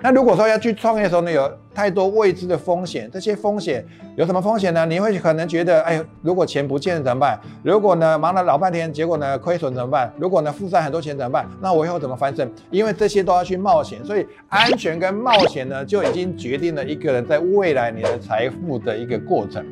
那如果说要去创业的时候呢，有太多未知的风险，这些风险有什么风险呢？你会可能觉得，哎，如果钱不见了怎么办？如果呢忙了老半天，结果呢亏损怎么办？如果呢负债很多钱怎么办？那我以后怎么翻身？因为这些都要去冒险，所以安全跟冒险呢，就已经决定了一个人在未来你的财富的一个过程。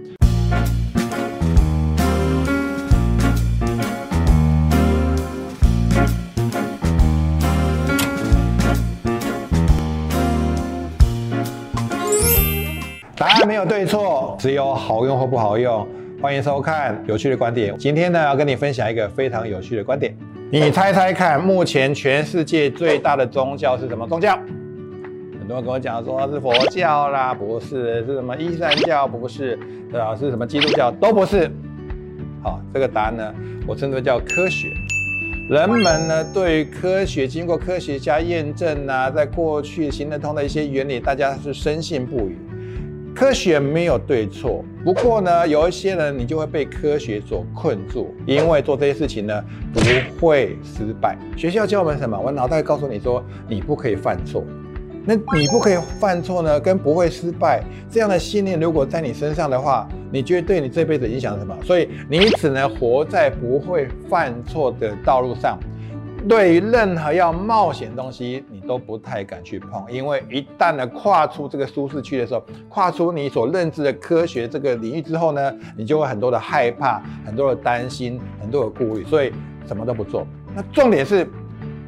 答案没有对错，只有好用或不好用。欢迎收看有趣的观点。今天呢，要跟你分享一个非常有趣的观点。你猜猜看，目前全世界最大的宗教是什么宗教？很多人跟我讲说是佛教啦，不是；是什么伊斯兰教，不是；对吧？是什么基督教，都不是。好，这个答案呢，我称之为叫科学。人们呢，对于科学经过科学家验证啊，在过去行得通的一些原理，大家是深信不疑。科学没有对错，不过呢，有一些人你就会被科学所困住，因为做这些事情呢不会失败。学校教我们什么？我脑袋告诉你说你不可以犯错，那你不可以犯错呢，跟不会失败这样的信念如果在你身上的话，你觉得对你这辈子影响什么？所以你只能活在不会犯错的道路上。对于任何要冒险的东西，你都不太敢去碰，因为一旦呢跨出这个舒适区的时候，跨出你所认知的科学这个领域之后呢，你就会很多的害怕，很多的担心，很多的顾虑，所以什么都不做。那重点是，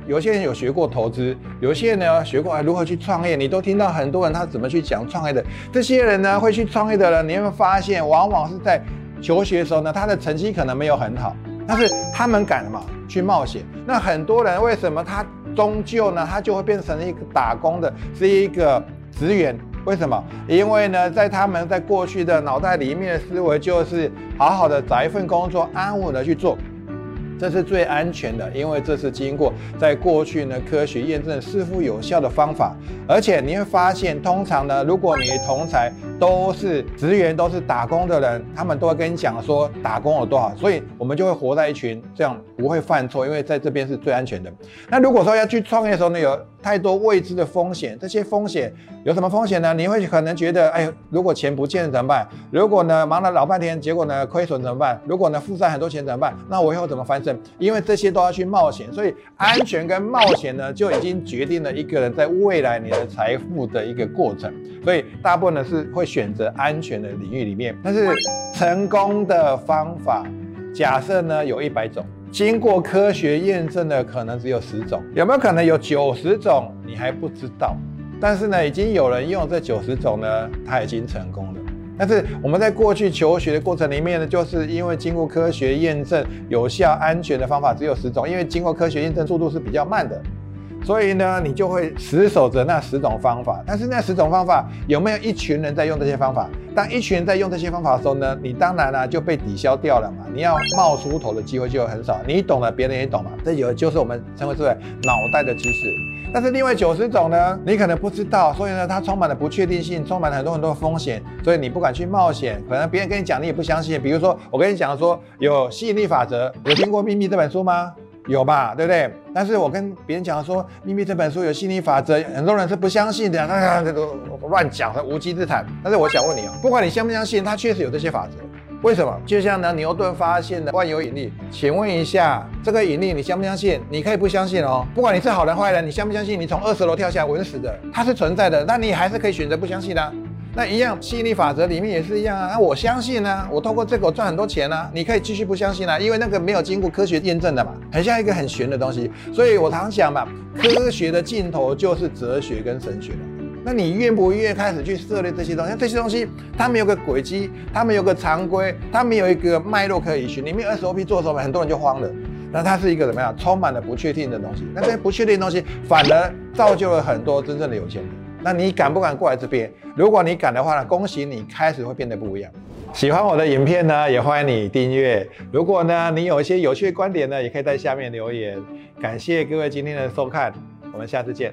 有些人有学过投资，有些人呢学过如何去创业，你都听到很多人他怎么去讲创业的。这些人呢会去创业的人，你会发现往往是在求学的时候呢，他的成绩可能没有很好。但是他们敢嘛去冒险？那很多人为什么他终究呢？他就会变成一个打工的，是一个职员？为什么？因为呢，在他们在过去的脑袋里面的思维就是好好的找一份工作，安稳的去做。这是最安全的，因为这是经过在过去呢科学验证是否有效的方法。而且你会发现，通常呢，如果你的同才都是职员，都是打工的人，他们都会跟你讲说打工有多好，所以我们就会活在一群这样不会犯错，因为在这边是最安全的。那如果说要去创业的时候呢，有太多未知的风险，这些风险有什么风险呢？你会可能觉得，哎，如果钱不见了怎么办？如果呢忙了老半天，结果呢亏损怎么办？如果呢负债很多钱怎么办？那我以后怎么翻身？因为这些都要去冒险，所以安全跟冒险呢，就已经决定了一个人在未来你的财富的一个过程。所以大部分呢是会选择安全的领域里面，但是成功的方法，假设呢有一百种。经过科学验证的可能只有十种，有没有可能有九十种你还不知道？但是呢，已经有人用这九十种呢，他已经成功了。但是我们在过去求学的过程里面呢，就是因为经过科学验证有效、安全的方法只有十种，因为经过科学验证速度是比较慢的。所以呢，你就会死守着那十种方法。但是那十种方法有没有一群人在用这些方法？当一群人在用这些方法的时候呢，你当然呢就被抵消掉了嘛。你要冒出头的机会就很少。你懂了，别人也懂嘛。这有就是我们称为是脑袋的知识。但是另外九十种呢，你可能不知道，所以呢，它充满了不确定性，充满了很多很多风险，所以你不敢去冒险。可能别人跟你讲，你也不相信。比如说我跟你讲说有吸引力法则，有听过《秘密》这本书吗？有吧，对不对？但是我跟别人讲说，《秘密》这本书有吸引力法则，很多人是不相信的，那这个乱讲，无稽之谈。但是我想问你哦，不管你相不相信，它确实有这些法则。为什么？就像呢，牛顿发现的万有引力，请问一下，这个引力你相不相信？你可以不相信哦。不管你是好人坏人，你相不相信？你从二十楼跳下来稳死的，它是存在的，那你还是可以选择不相信的。那一样，吸引力法则里面也是一样啊。那我相信呢，我透过这个我赚很多钱呢。你可以继续不相信啊，因为那个没有经过科学验证的嘛，很像一个很玄的东西。所以我常想嘛，科学的尽头就是哲学跟神学了。那你愿不愿意开始去涉猎这些东西？这些东西它没有个轨迹，它没有个常规，它没有一个脉络可以循。你没有 SOP 做的时候，很多人就慌了。那它是一个怎么样？充满了不确定的东西。那这些不确定的东西，反而造就了很多真正的有钱人。那你敢不敢过来这边？如果你敢的话呢，恭喜你开始会变得不一样。喜欢我的影片呢，也欢迎你订阅。如果呢，你有一些有趣的观点呢，也可以在下面留言。感谢各位今天的收看，我们下次见。